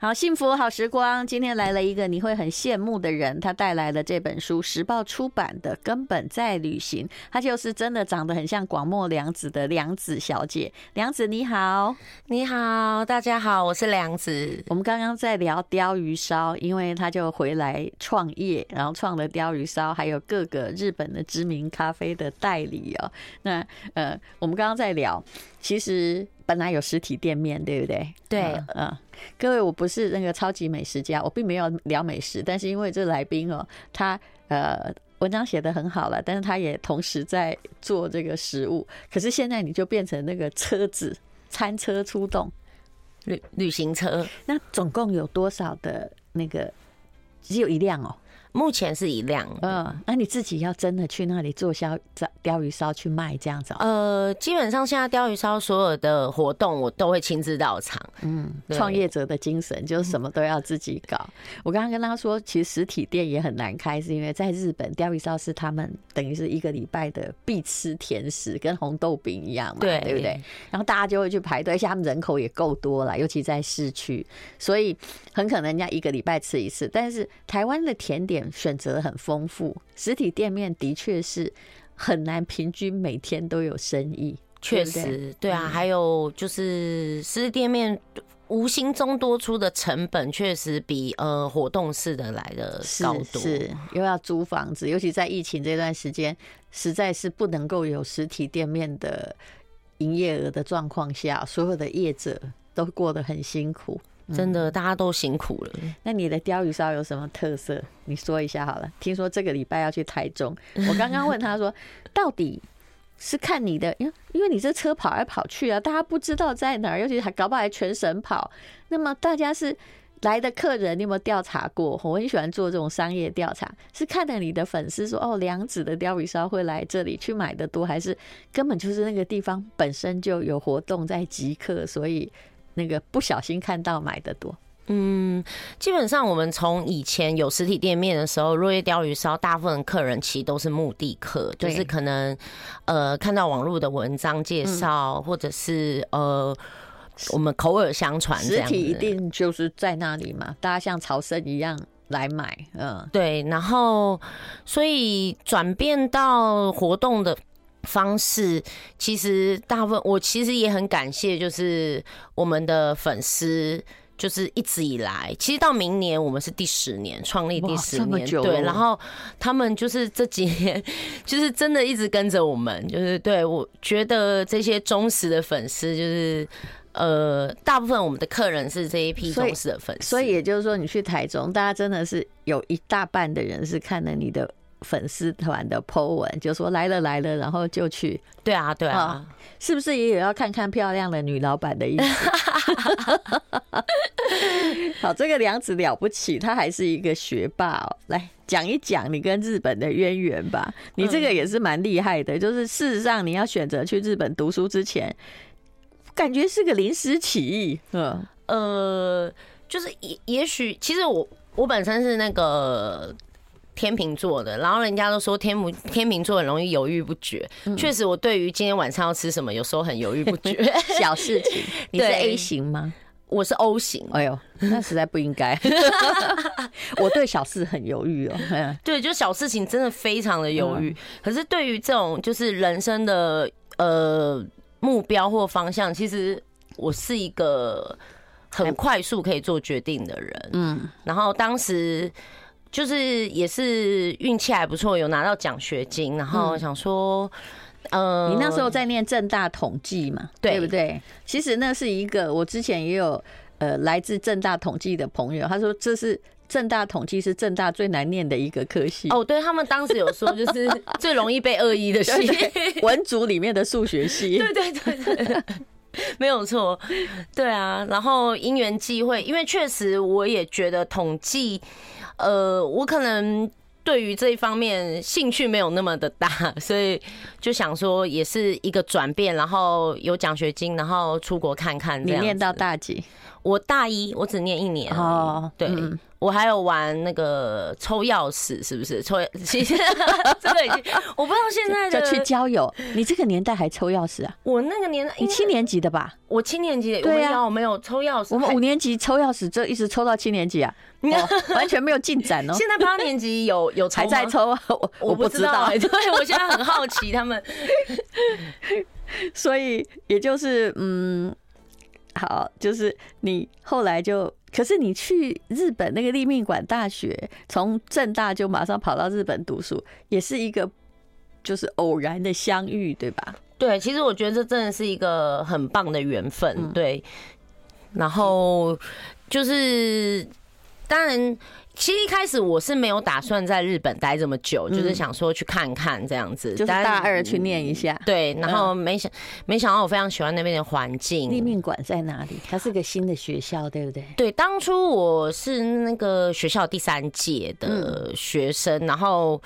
好，幸福好时光，今天来了一个你会很羡慕的人，他带来了这本书，时报出版的《根本在旅行》，他就是真的长得很像广末凉子的凉子小姐。凉子你好，你好，大家好，我是凉子。我们刚刚在聊鲷鱼烧，因为他就回来创业，然后创了鲷鱼烧，还有各个日本的知名咖啡的代理哦。那呃，我们刚刚在聊，其实。本来有实体店面，对不对？对，嗯，各位，我不是那个超级美食家，我并没有聊美食，但是因为这来宾哦，他呃文章写的很好了，但是他也同时在做这个食物。可是现在你就变成那个车子餐车出动，旅旅行车，那总共有多少的那个？只有一辆哦。目前是一辆，嗯，那你自己要真的去那里做烧鯛鱼烧去卖这样子？呃，基本上现在钓鱼烧所有的活动我都会亲自到场。嗯，创业者的精神就是什么都要自己搞。我刚刚跟他说，其实实体店也很难开，是因为在日本钓鱼烧是他们等于是一个礼拜的必吃甜食，跟红豆饼一样嘛，对对不对？然后大家就会去排队，而且他们人口也够多了，尤其在市区，所以很可能人家一个礼拜吃一次。但是台湾的甜点。选择很丰富，实体店面的确是很难平均每天都有生意。确实，对啊，还有就是实体店面无形中多出的成本，确实比呃活动式的来的高多。是，又要租房子，尤其在疫情这段时间，实在是不能够有实体店面的营业额的状况下，所有的业者都过得很辛苦。真的，大家都辛苦了。嗯。那你的鲷鱼烧有什么特色？你说一下好了。听说这个礼拜要去台中，我刚刚问他说，到底是看你的，因为因为你这车跑来跑去啊，大家不知道在哪儿，尤其还搞不好还全省跑。那么大家是来的客人，你有没有调查过？我很喜欢做这种商业调查，是看到你的粉丝说，哦，梁子的鲷鱼烧会来这里去买的多，还是根本就是那个地方本身就有活动在即刻，所以？那个不小心看到买的多，嗯，基本上我们从以前有实体店面的时候，落叶鯛鱼烧，大部分客人其实都是目的客，就是可能呃看到网络的文章介绍，或者是呃我们口耳相传，实体一定就是在那里嘛，大家像朝圣一样来买，嗯，对，然后所以转变到活动的。方式其实大部分，我其实也很感谢，就是我们的粉丝，就是一直以来，其实到明年我们是第十年创立第十年，对，然后他们就是这几年，就是真的一直跟着我们，就是对我觉得这些忠实的粉丝，就是呃，大部分我们的客人是这一批忠实的粉丝，所以也就是说，你去台中，大家真的是有一大半的人是看了你的。粉丝团的 po 文就说来了来了，然后就去。对啊，对啊，是不是也有要看看漂亮的女老板的意思？好，这个梁子了不起，他还是一个学霸哦。来讲一讲你跟日本的渊源吧。你这个也是蛮厉害的，就是事实上你要选择去日本读书之前，感觉是个临时起意。嗯呃，就是也也许，其实我我本身是那个。天秤座的，然后人家都说天秤天秤座很容易犹豫不决。确实，我对于今天晚上要吃什么，有时候很犹豫不决。小事情，你是 A 型吗？我是 O 型。哎呦，那实在不应该。我对小事很犹豫哦。对，就小事情真的非常的犹豫。可是对于这种就是人生的呃目标或方向，其实我是一个很快速可以做决定的人。嗯，然后当时。就是也是运气还不错，有拿到奖学金，然后想说，呃，你那时候在念正大统计嘛，对不对？其实那是一个，我之前也有呃来自正大统计的朋友，他说这是正大统计是正大最难念的一个科系。哦，对他们当时有说，就是 最容易被恶意的系，文组里面的数学系。对对对对，没有错。对啊，然后因缘际会，因为确实我也觉得统计。呃，我可能对于这一方面兴趣没有那么的大，所以就想说也是一个转变，然后有奖学金，然后出国看看。你念到大几？我大一，我只念一年哦。对。嗯我还有玩那个抽钥匙，是不是抽？其实这个已经我不知道现在的就去交友。你这个年代还抽钥匙啊？我那个年代，你七年级的吧？我七年级的，对呀，我没有抽钥匙。我们五年级抽钥匙，就一直抽到七年级啊，完全没有进展哦。现在八年级有有还在抽啊？我 我不知道，对，我现在很好奇他们。所以也就是嗯，好，就是你后来就。可是你去日本那个立命馆大学，从正大就马上跑到日本读书，也是一个就是偶然的相遇，对吧？对，其实我觉得这真的是一个很棒的缘分，对。然后就是当然。其实一开始我是没有打算在日本待这么久，就是想说去看看这样子，就是大二去念一下。对，然后没想没想到我非常喜欢那边的环境。立命馆在哪里？它是个新的学校，对不对？对，当初我是那个学校第三届的学生，然后。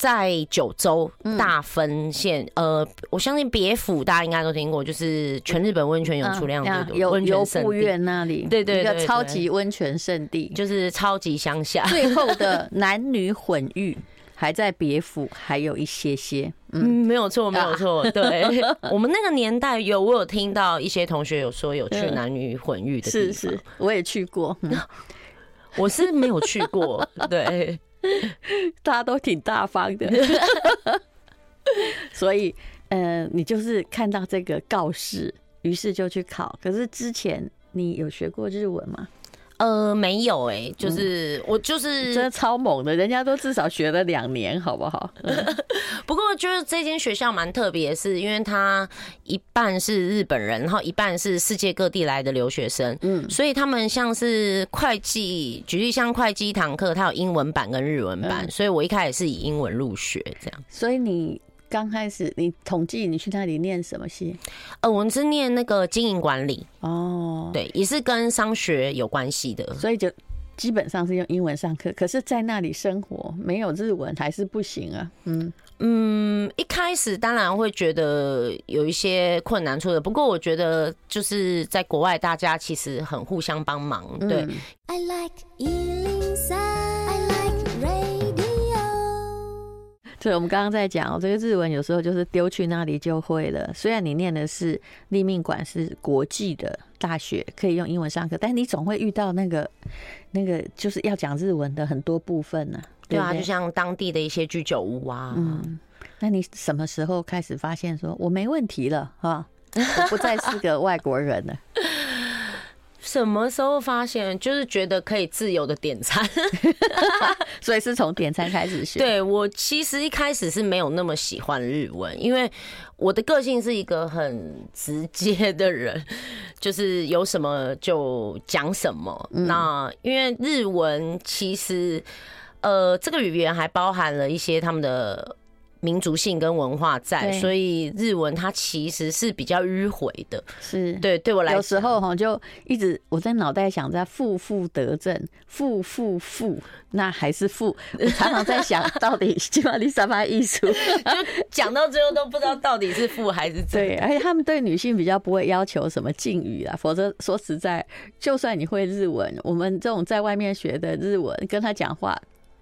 在九州大分县，呃，我相信别府大家应该都听过，就是全日本温泉涌出量最多，有有富院那里，对对，一个超级温泉圣地，就是超级乡下。最后的 男女混浴还在别府，还有一些些，嗯，没有错，没有错。对，我们那个年代有，我有听到一些同学有说有去男女混浴的地方，是是，我也去过，我是没有去过，对。大家都挺大方的，所以，呃，你就是看到这个告示，于是就去考。可是之前你有学过日文吗？呃，没有哎、欸，就是、嗯、我就是真的超猛的，人家都至少学了两年，好不好？嗯、不过就是这间学校蛮特别，是因为它一半是日本人，然后一半是世界各地来的留学生，嗯，所以他们像是会计，举例像会计一堂课，它有英文版跟日文版，嗯、所以我一开始是以英文入学这样，所以你。刚开始你统计你去那里念什么系？呃，我们是念那个经营管理哦，对，也是跟商学有关系的，所以就基本上是用英文上课。可是，在那里生活没有日文还是不行啊。嗯嗯，一开始当然会觉得有一些困难处的，不过我觉得就是在国外，大家其实很互相帮忙。对。嗯 I like 对，我们刚刚在讲，这个日文有时候就是丢去那里就会了。虽然你念的是立命馆，是国际的大学，可以用英文上课，但你总会遇到那个那个就是要讲日文的很多部分呢、啊。对啊，就像当地的一些居酒屋啊。嗯，那你什么时候开始发现说我没问题了哈？我不再是个外国人了。什么时候发现？就是觉得可以自由的点餐，所以是从点餐开始学。对，我其实一开始是没有那么喜欢日文，因为我的个性是一个很直接的人，就是有什么就讲什么。那因为日文其实，呃，这个语言还包含了一些他们的。民族性跟文化在，所以日文它其实是比较迂回的。是对，对我来说，有时候哈就一直我在脑袋想在负负得正，负负负，那还是负。我常常在想 到底基本上什么意思，就讲到最后都不知道到底是负还是正。对，而且他们对女性比较不会要求什么敬语啊，否则说实在，就算你会日文，我们这种在外面学的日文，跟他讲话。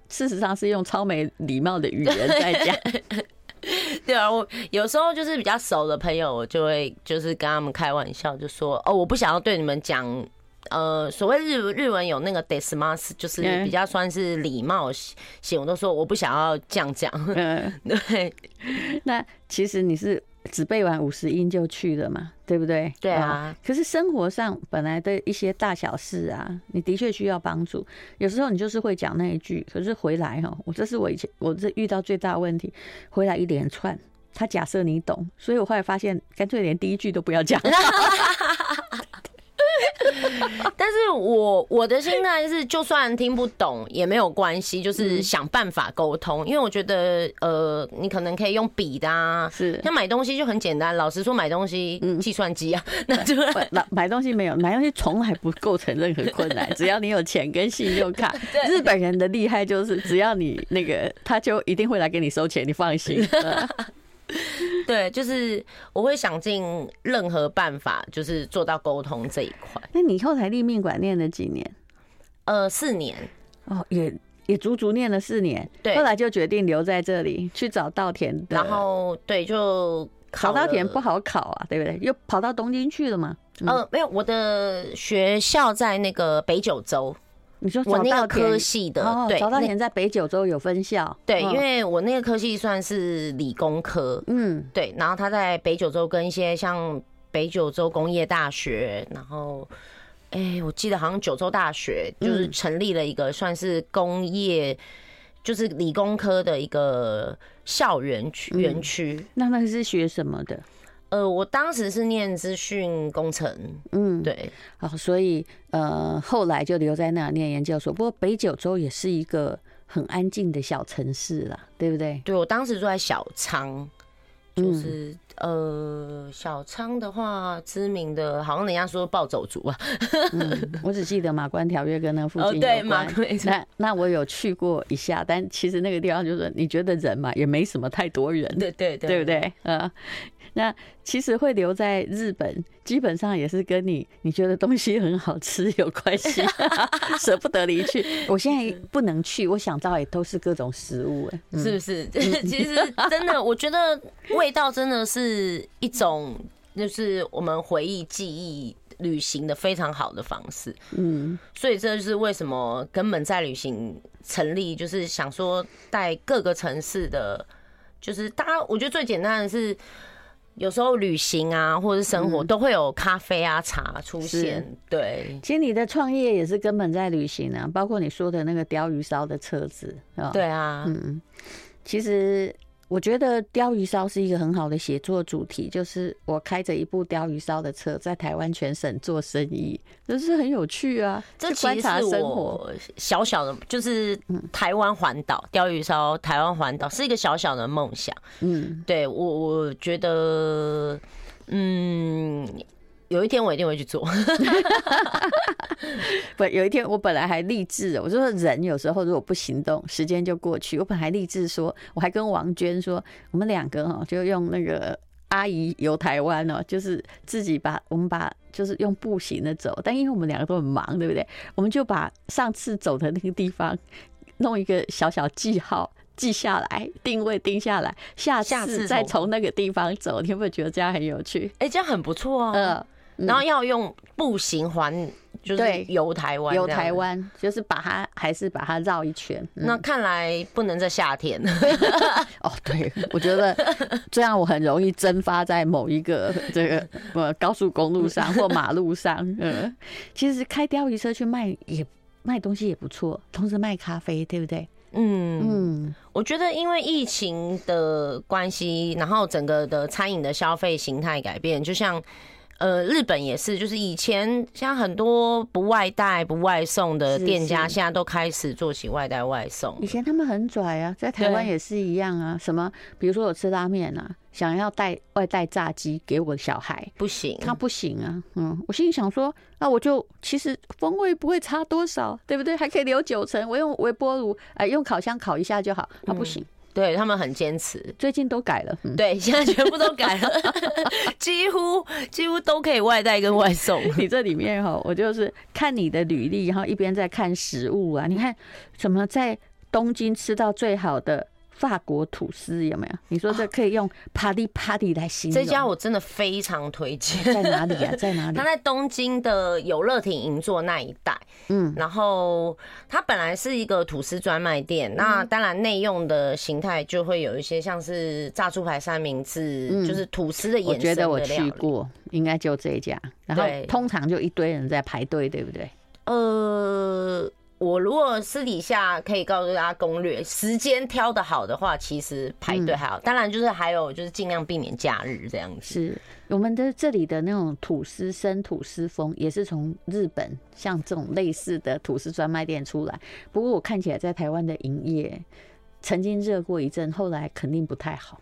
事实上是用超没礼貌的语言在讲。对啊，我有时候就是比较熟的朋友，我就会就是跟他们开玩笑，就说哦，我不想要对你们讲，呃，所谓日日文有那个 desmas，就是比较算是礼貌型，我都说我不想要这样讲。嗯，对。那其实你是。只背完五十音就去了嘛，对不对？对啊。可是生活上本来的一些大小事啊，你的确需要帮助。有时候你就是会讲那一句，可是回来哈，我这是我以前我这遇到最大问题，回来一连串。他假设你懂，所以我后来发现，干脆连第一句都不要讲。但是我我的心态是，就算听不懂也没有关系，就是想办法沟通。因为我觉得，呃，你可能可以用笔的啊，是像买东西就很简单。老实说，买东西，嗯计算机啊，那就买买东西没有买东西从来不构成任何困难，只要你有钱跟信用卡。日本人的厉害就是，只要你那个，他就一定会来给你收钱，你放心。对，就是我会想尽任何办法，就是做到沟通这一块。那你后台立命馆念了几年？呃，四年。哦，也也足足念了四年。对，后来就决定留在这里去找稻田。然后对，就考稻田不好考啊，对不对？又跑到东京去了嘛？嗯、呃，没有，我的学校在那个北九州。你说我那个科系的，哦、对，早稻田在北九州有分校。对，因为我那个科系算是理工科，嗯，对。然后他在北九州跟一些像北九州工业大学，然后，哎、欸，我记得好像九州大学就是成立了一个算是工业，就是理工科的一个校园区园区。那那是学什么的？呃，我当时是念资讯工程，嗯，对，好，所以呃，后来就留在那念研究所。不过北九州也是一个很安静的小城市啦，对不对？对，我当时住在小仓，就是、嗯、呃，小仓的话，知名的，好像人家说暴走族啊、嗯。我只记得马关条约跟那附近对，马关。那那我有去过一下，但其实那个地方就是你觉得人嘛，也没什么太多人，对对对，对不对？呃。那其实会留在日本，基本上也是跟你你觉得东西很好吃有关系，舍不得离去。我现在不能去，我想到也都是各种食物，哎，是不是？其实真的，我觉得味道真的是一种，就是我们回忆、记忆、旅行的非常好的方式。嗯，所以这就是为什么根本在旅行成立，就是想说带各个城市的，就是大家，我觉得最简单的是。有时候旅行啊，或者是生活，都会有咖啡啊、茶出现。对，其实你的创业也是根本在旅行啊，包括你说的那个鯛鱼烧的车子。对啊，嗯，其实。我觉得鲷鱼烧是一个很好的写作主题，就是我开着一部鲷鱼烧的车，在台湾全省做生意，就是很有趣啊。这其实生活小小的，就是台湾环岛鲷鱼烧，台湾环岛是一个小小的梦想。嗯，对我我觉得，嗯。有一天我一定会去做。不，有一天我本来还立志，我就说人有时候如果不行动，时间就过去。我本来立志说，我还跟王娟说，我们两个哈就用那个阿姨游台湾哦，就是自己把我们把就是用步行的走，但因为我们两个都很忙，对不对？我们就把上次走的那个地方弄一个小小记号记下来，定位定下来，下次再从那个地方走。你有没有觉得这样很有趣？哎，这样很不错啊。嗯。然后要用步行环，就是游台湾，游台湾就是把它还是把它绕一圈。那看来不能在夏天。哦，对，我觉得这样我很容易蒸发在某一个 这个呃高速公路上 或马路上。嗯，其实开钓鱼车去卖也卖东西也不错，同时卖咖啡，对不对？嗯嗯，我觉得因为疫情的关系，然后整个的餐饮的消费形态改变，就像。呃，日本也是，就是以前像很多不外带、不外送的店家，现在都开始做起外带外送。以前他们很拽啊，在台湾也是一样啊。什么，比如说我吃拉面啊，想要带外带炸鸡给我的小孩，不行，他不行啊。嗯，我心里想说，那我就其实风味不会差多少，对不对？还可以留九成，我用微波炉，哎，用烤箱烤一下就好。他不行。嗯对他们很坚持，最近都改了。对，现在全部都改了，几乎几乎都可以外带跟外送。你这里面哈，我就是看你的履历，然后一边在看食物啊。你看怎么在东京吃到最好的？法国吐司有没有？你说这可以用 party party 来形容。这家我真的非常推荐。在哪里啊？在哪里？它在东京的游乐亭银座那一带。嗯，然后它本来是一个吐司专卖店，那当然内用的形态就会有一些像是炸猪排三明治，就是吐司的颜色。我觉得我去过，应该就这一家。然后通常就一堆人在排队，对不对？呃。我如果私底下可以告诉大家攻略，时间挑得好的话，其实排队还好。当然，就是还有就是尽量避免假日这样子。是我们的这里的那种吐司生吐司风，也是从日本像这种类似的吐司专卖店出来。不过我看起来在台湾的营业曾经热过一阵，后来肯定不太好。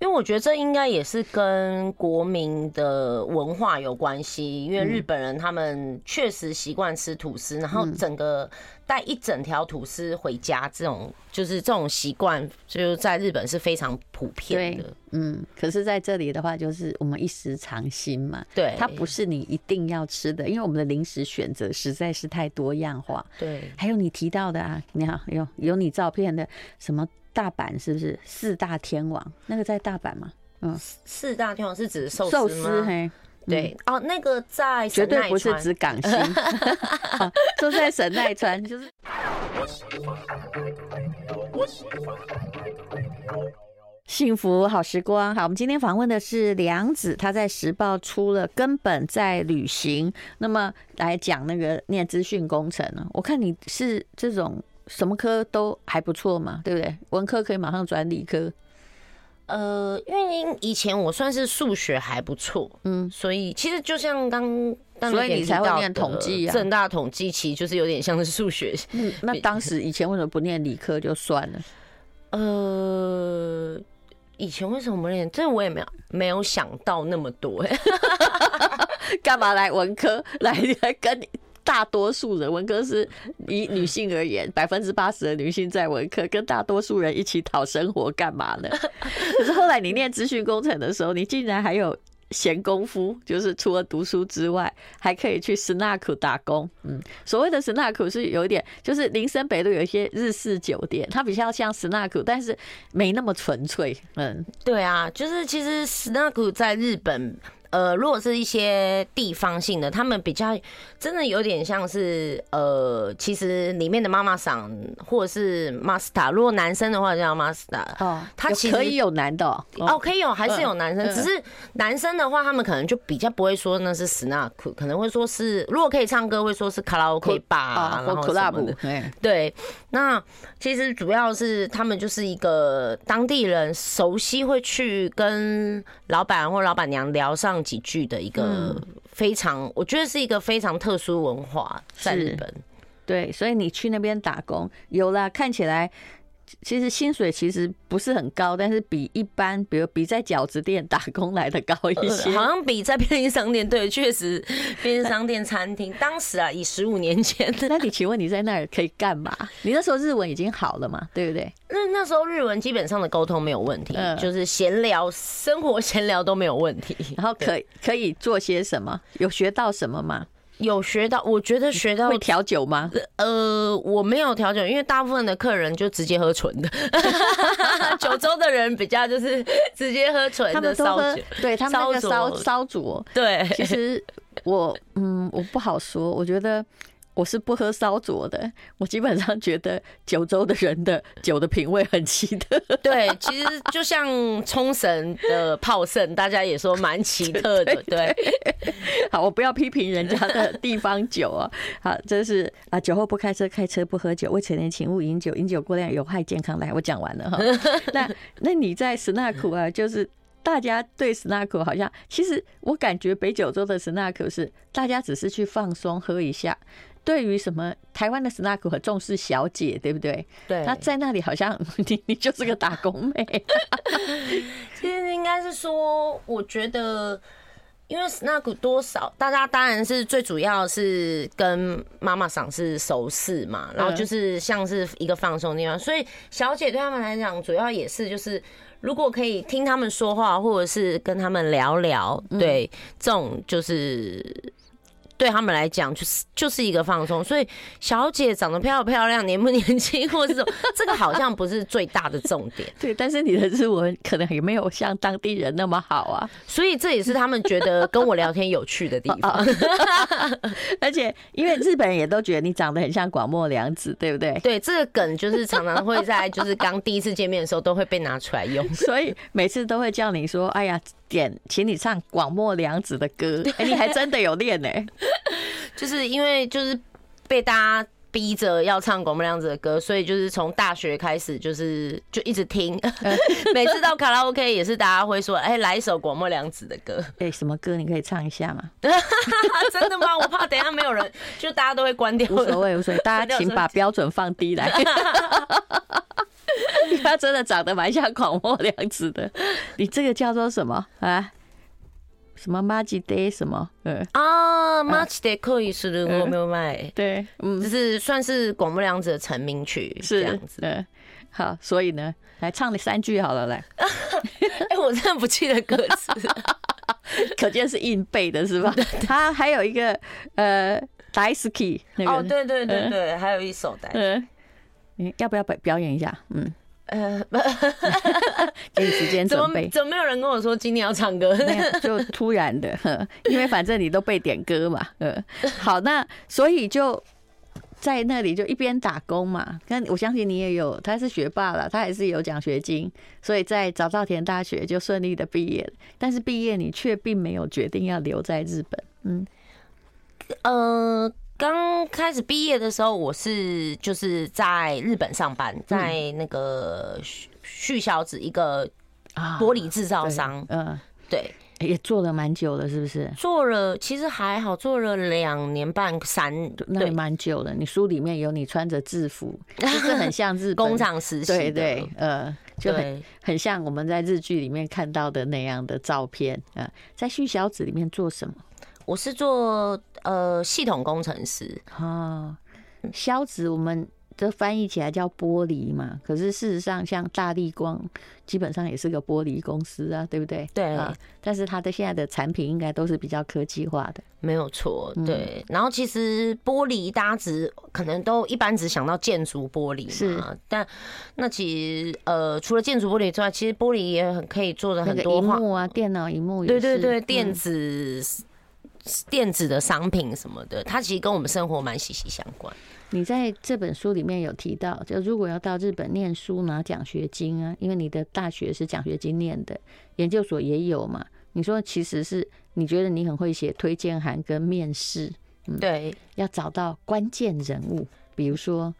因为我觉得这应该也是跟国民的文化有关系，因为日本人他们确实习惯吃吐司，然后整个带一整条吐司回家，这种就是这种习惯，就在日本是非常普遍的。嗯，可是在这里的话，就是我们一时尝新嘛，对，它不是你一定要吃的，因为我们的零食选择实在是太多样化。对，还有你提到的啊，你好，有有你照片的什么？大阪是不是四大天王？那个在大阪吗？嗯，四大天王是指寿寿司嘿，对哦，那个在绝对不是指港星，就在神奈川，就是。幸福好时光，好，我们今天访问的是梁子，他在时报出了《根本在旅行》，那么来讲那个念资讯工程呢？我看你是这种。什么科都还不错嘛，对不对？文科可以马上转理科。呃，因为以前我算是数学还不错，嗯，所以其实就像刚刚，所以你才会念统计啊。正大统计其实就是有点像是数学。嗯，那当时以前为什么不念理科就算了？呃，以前为什么不念？这我也没有没有想到那么多。干嘛来文科 来来跟你？大多数人文科是以女性而言，百分之八十的女性在文科，跟大多数人一起讨生活干嘛呢？可是后来你念资讯工程的时候，你竟然还有闲工夫，就是除了读书之外，还可以去スナック打工。嗯，所谓的スナック是有一点，就是林森北路有一些日式酒店，它比较像スナック，但是没那么纯粹。嗯，对啊，就是其实スナック在日本。 呃，如果是一些地方性的，他们比较真的有点像是呃，其实里面的妈妈桑或者是 master，如果男生的话叫 master 哦，他其实可以有男的哦，哦，可以有，还是有男生，只是男生的话，他们可能就比较不会说那是 snack，可能会说是如果可以唱歌，会说是卡拉 OK 吧，然后 club，对，那其实主要是他们就是一个当地人熟悉会去跟老板或老板娘聊上。几句的一个非常，嗯、我觉得是一个非常特殊文化，在日本。对，所以你去那边打工，有啦，看起来。其实薪水其实不是很高，但是比一般，比如比在饺子店打工来的高一些，好像比在便利商店。对，确实便利商店餐厅。当时啊，以十五年前，那你请问你在那儿可以干嘛？你那时候日文已经好了嘛？对不对？那那时候日文基本上的沟通没有问题，就是闲聊、生活闲聊都没有问题。然后可以可以做些什么？有学到什么吗？有学到，我觉得学到会调酒吗？呃，我没有调酒，因为大部分的客人就直接喝纯的。九州的人比较就是直接喝纯的烧酒，对他们那个烧烧煮。对，其实我嗯，我不好说，我觉得。我是不喝烧灼的，我基本上觉得九州的人的酒的品味很奇特。对，其实就像冲绳的泡盛，大家也说蛮奇特的。对，好，我不要批评人家的 地方酒啊。好，这是啊，酒后不开车，开车不喝酒，未成年请勿饮酒，饮酒过量有害健康。来，我讲完了哈。那那你在斯纳库啊，就是大家对斯纳库好像，其实我感觉北九州的斯纳库是大家只是去放松喝一下。对于什么台湾的 snack 很重视小姐，对不对？对，他在那里好像 你你就是个打工妹。其实应该是说，我觉得，因为 snack 多少，大家当然是最主要是跟妈妈赏是熟识嘛，然后就是像是一个放松的地方，所以小姐对他们来讲，主要也是就是如果可以听他们说话，或者是跟他们聊聊，对，这种就是。对他们来讲，就是就是一个放松。所以，小姐长得漂不漂亮、年不年轻，或者这种，这个好像不是最大的重点。对，但是你的日文可能也没有像当地人那么好啊。所以这也是他们觉得跟我聊天有趣的地方。而且，因为日本人也都觉得你长得很像广末凉子，对不对？对，这个梗就是常常会在就是刚第一次见面的时候都会被拿出来用。所以每次都会叫你说：“哎呀。”点，请你唱广末凉子的歌。哎，你还真的有练呢？就是因为就是被大家逼着要唱广末凉子的歌，所以就是从大学开始就是就一直听。每次到卡拉 OK 也是大家会说：“哎，来一首广末凉子的歌。”哎，什么歌？你可以唱一下吗？真的吗？我怕等一下没有人，就大家都会关掉。无所谓，无所谓，大家请把标准放低来。他真的长得蛮像广末凉子的。你这个叫做什么啊？什么 magyday 什么？嗯啊，magday 可以是的，我没有卖。对，嗯，就是算是广末凉子的成名曲，是这样子。嗯，好，所以呢，来唱你三句好了，来。哎，我真的不记得歌词，可见是硬背的，是吧？他还有一个呃，Daisuki 那个。哦，对对对对，还有一首的。你要不要表表演一下？嗯。呃，给你时间准备。怎么怎么没有人跟我说今天要唱歌？就突然的，因为反正你都被点歌嘛。嗯，好，那所以就在那里就一边打工嘛。那我相信你也有，他是学霸了，他还是有奖学金，所以在早稻田大学就顺利的毕业。但是毕业你却并没有决定要留在日本。嗯，呃。刚开始毕业的时候，我是就是在日本上班，在那个旭小子一个玻璃制造商，嗯，对，也做了蛮久了，是不是？做了，其实还好，做了两年半三，那也蛮久了。你书里面有你穿着制服，就是很像日本工厂实习，对对，呃，就很很像我们在日剧里面看到的那样的照片啊。在旭小子里面做什么？我是做呃系统工程师啊，消子我们这翻译起来叫玻璃嘛，可是事实上像大力光基本上也是个玻璃公司啊，对不对？对啊，但是它的现在的产品应该都是比较科技化的，没有错。对，然后其实玻璃大家只可能都一般只想到建筑玻璃嘛，是，但那其实呃除了建筑玻璃之外，其实玻璃也很可以做的很多萤幕啊，电脑荧幕，对对对，电子。电子的商品什么的，它其实跟我们生活蛮息息相关。你在这本书里面有提到，就如果要到日本念书拿奖学金啊，因为你的大学是奖学金念的，研究所也有嘛。你说其实是你觉得你很会写推荐函跟面试，嗯，对，要找到关键人物，比如说，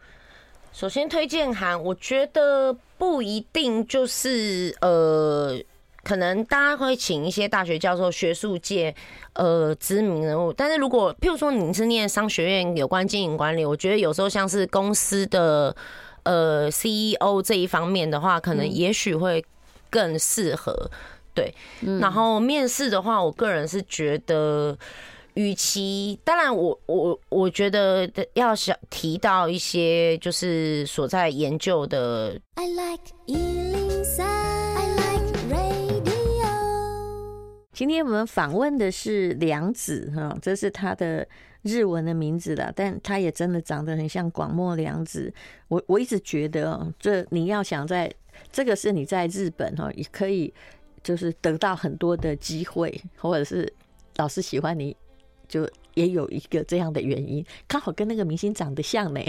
首先推荐函，我觉得不一定就是呃。可能大家会请一些大学教授、学术界呃知名人物，但是如果譬如说你是念商学院有关经营管理，我觉得有时候像是公司的呃 CEO 这一方面的话，可能也许会更适合。对，然后面试的话，我个人是觉得，与其当然我我我觉得要想提到一些就是所在研究的。I like 今天我们访问的是梁子哈，这是他的日文的名字啦，但他也真的长得很像广末凉子。我我一直觉得哦，这你要想在这个是你在日本哈，也可以就是得到很多的机会，或者是老师喜欢你，就也有一个这样的原因，刚好跟那个明星长得像呢，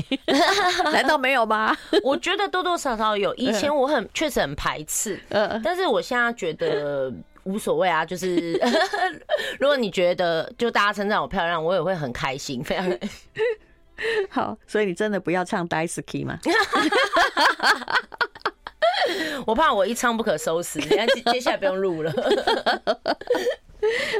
难道没有吗？我觉得多多少少有。以前我很确实很排斥，嗯，但是我现在觉得。无所谓啊，就是如果你觉得就大家称赞我漂亮，我也会很开心，非常 好。所以你真的不要唱 Daisuki 吗？我怕我一唱不可收拾，你看接下来不用录了。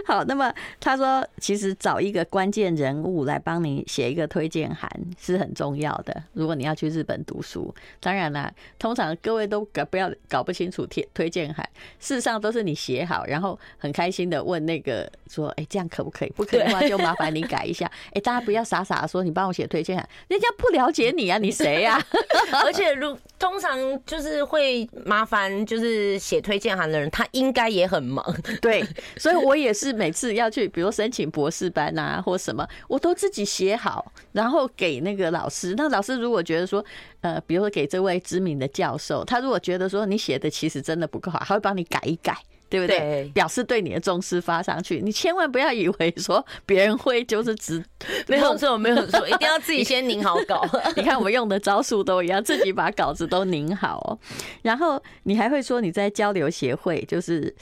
好，那么他说，其实找一个关键人物来帮你写一个推荐函是很重要的。如果你要去日本读书，当然啦，通常各位都搞不要搞不清楚推推荐函，事实上都是你写好，然后很开心的问那个说，哎，这样可不可以？不可以的话就麻烦你改一下。哎，大家不要傻傻的说你帮我写推荐函，人家不了解你啊，你谁呀？而且如通常就是会麻烦，就是写推荐函的人，他应该也很忙。对，所以我。我也是每次要去，比如申请博士班啊，或什么，我都自己写好，然后给那个老师。那老师如果觉得说，呃，比如说给这位知名的教授，他如果觉得说你写的其实真的不够好，他会帮你改一改，对不对？对，表示对你的重视发上去。你千万不要以为说别人会就是只 没有错，没有错，一定要自己先拧好稿。你看我们用的招数都一样，自己把稿子都拧好哦。然后你还会说你在交流协会，就是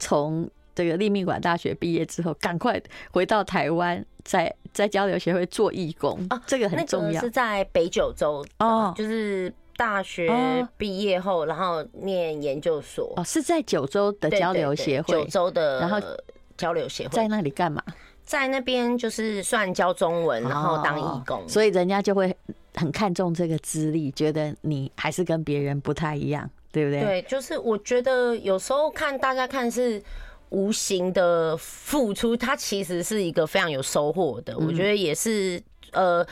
从。这个立命馆大学毕业之后，赶快回到台湾，在在交流协会做义工啊，这个很重要。是在北九州哦，就是大学毕业后，然后念研究所哦，是在九州的交流协会，九州的，然后交流协会在那里干嘛？在那边就是算教中文，然后当义工，所以人家就会很看重这个资历，觉得你还是跟别人不太一样，对不对？对，就是我觉得有时候看大家看是无形的付出，它其实是一个非常有收获的。我觉得也是，呃。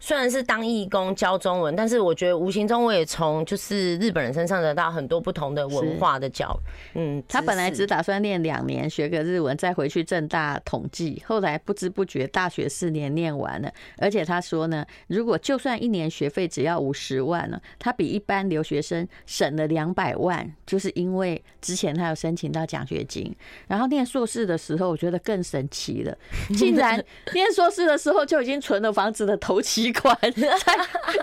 虽然是当义工教中文，但是我觉得无形中我也从就是日本人身上得到很多不同的文化的教育。嗯，他本来只打算念两年学个日文，再回去正大统计，后来不知不觉大学四年念完了。而且他说呢，如果就算一年学费只要五十万呢，他比一般留学生省了两百万，就是因为之前他有申请到奖学金。然后念硕士的时候，我觉得更神奇了，竟然 念硕士的时候就已经存了房子的头期。款 在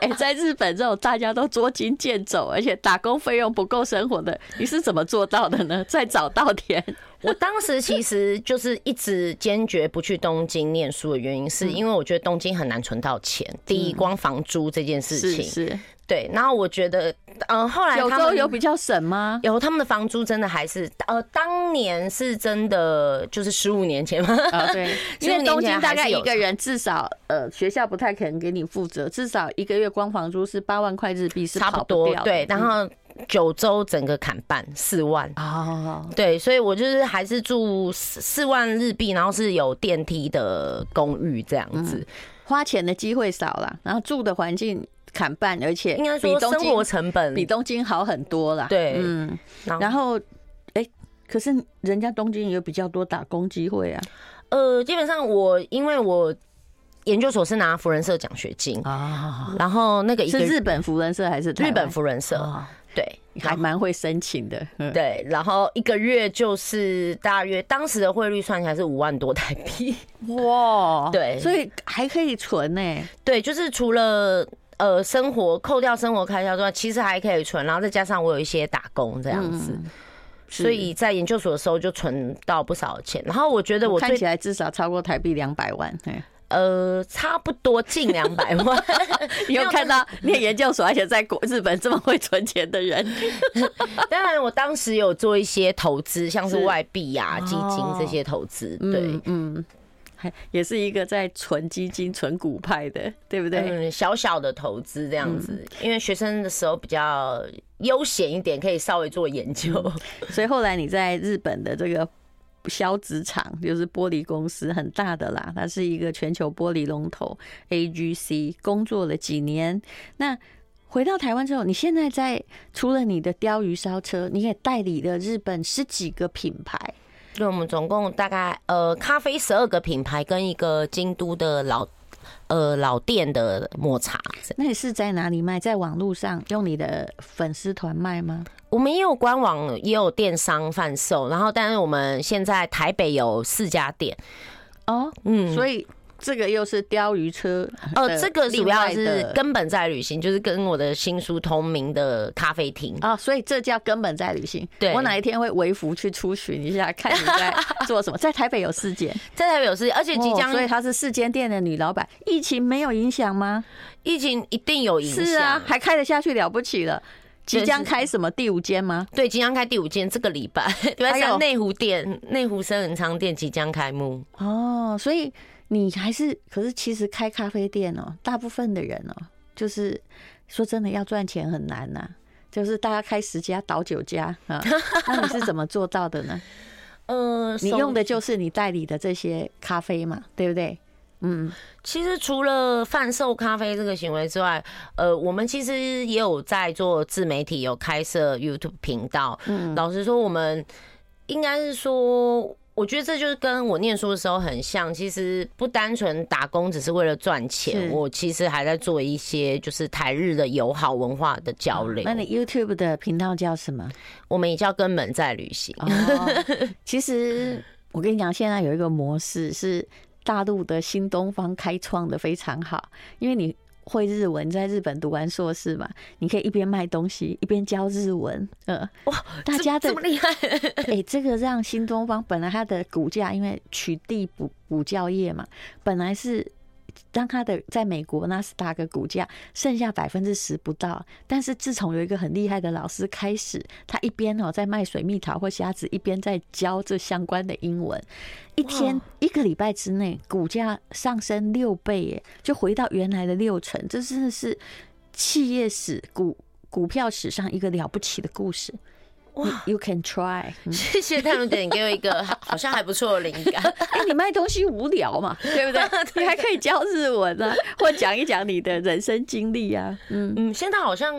哎，在日本这种大家都捉襟见肘，而且打工费用不够生活的，你是怎么做到的呢？在早稻田，我当时其实就是一直坚决不去东京念书的原因，是因为我觉得东京很难存到钱。第一，光房租这件事情是。对，然后我觉得，嗯，后来九州有比较省吗？有，他们的房租真的还是，呃，当年是真的，就是十五年前嘛。啊，对，因为东京大概一个人至少，呃，学校不太可能给你负责，至少一个月光房租是八万块日币，是差不多。对，然后九州整个砍半四万。哦，对，所以我就是还是住四四万日币，然后是有电梯的公寓这样子，花钱的机会少了，然后住的环境。砍半，而且应该说生活成本比东京好很多啦。对，嗯，然后，哎、欸，可是人家东京有比较多打工机会啊。呃，基本上我因为我研究所是拿福人社奖学金啊，然后那个是日本福人社还是日本福人社？对，还蛮会申请的。对，然后一个月就是大约当时的汇率算起来是五万多台币。哇，对，所以还可以存呢。对，就是除了。呃，生活扣掉生活开销之外，其实还可以存，然后再加上我有一些打工这样子，所以在研究所的时候就存到不少钱。然后我觉得我看起来至少超过台币两百万，呃，差不多近两百万。你有看到念研究所而且在国日本这么会存钱的人？当然，我当时有做一些投资，像是外币呀、基金这些投资。对，嗯。也是一个在存基金、存股派的，对不对？嗯，小小的投资这样子，因为学生的时候比较悠闲一点，可以稍微做研究。所以后来你在日本的这个消子厂，就是玻璃公司很大的啦，它是一个全球玻璃龙头 AGC，工作了几年。那回到台湾之后，你现在在除了你的鯛鱼烧车，你也代理了日本十几个品牌。对，我们总共大概呃咖啡十二个品牌跟一个京都的老呃老店的抹茶。那你是在哪里卖？在网络上用你的粉丝团卖吗？我们也有官网，也有电商贩售。然后，但是我们现在台北有四家店。哦，嗯，所以。这个又是鯛鱼车哦，这个主要是根本在旅行，就是跟我的新书同名的咖啡厅啊，所以这叫根本在旅行。对，我哪一天会微服去出巡一下，看你在做什么。在台北有四间，在台北有四间，而且即将，所以她是四间店的女老板。疫情没有影响吗？疫情一定有影响，是啊，还开得下去了不起了。即将开什么第五间吗？对，即将开第五间，这个礼拜。还有内湖店，内湖生人仓店即将开幕哦，所以。你还是，可是其实开咖啡店哦，大部分的人哦，就是说真的要赚钱很难呐，就是大家开十家倒九家啊，那你是怎么做到的呢？呃，你用的就是你代理的这些咖啡嘛，对不对？嗯，其实除了贩售咖啡这个行为之外，呃，我们其实也有在做自媒体，有开设 YouTube 频道。嗯，老实说，我们应该是说。我觉得这就是跟我念书的时候很像，其实不单纯打工只是为了赚钱，我其实还在做一些就是台日的友好文化的交流。那你 YouTube 的频道叫什么？我们也叫根本在旅行。其实我跟你讲，现在有一个模式是大陆的新东方开创的非常好，因为你。会日文，在日本读完硕士嘛，你可以一边卖东西一边教日文。呃，哇，大家的这么厉害！哎，这个让新东方本来它的股价，因为取缔补补教业嘛，本来是当他的在美国纳斯达克股价剩下百分之十不到，但是自从有一个很厉害的老师开始，他一边哦在卖水蜜桃或虾子，一边在教这相关的英文，一天一个礼拜之内股价上升六倍耶，就回到原来的六成，这真的是企业史股股票史上一个了不起的故事。哇，You can try。谢谢太阳姐，你给我一个 好像还不错的灵感。哎，你卖东西无聊嘛，对不对？你还可以教日文啊，或讲一讲你的人生经历啊。嗯嗯，现在好像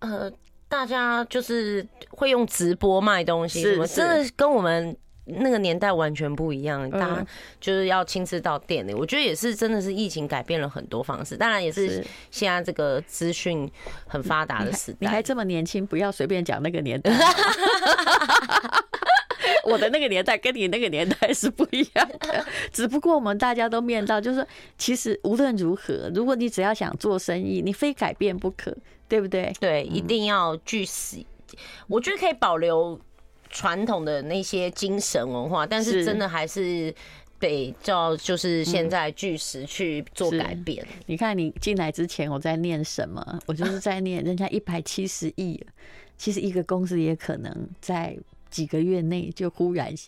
呃，大家就是会用直播卖东西，什么真的跟我们。那个年代完全不一样，大家就是要亲自到店里。我觉得也是，真的是疫情改变了很多方式。当然也是现在这个资讯很发达的时代。你还这么年轻，不要随便讲那个年代。我的那个年代跟你那个年代是不一样的，只不过我们大家都面到，就是其实无论如何，如果你只要想做生意，你非改变不可，对不对？对，一定要据实。我觉得可以保留。传统的那些精神文化，但是真的还是得照就是现在巨石去做改变。你看，你进来之前我在念什么？我就是在念人家一百七十亿，其实一个公司也可能在几个月内就忽然下。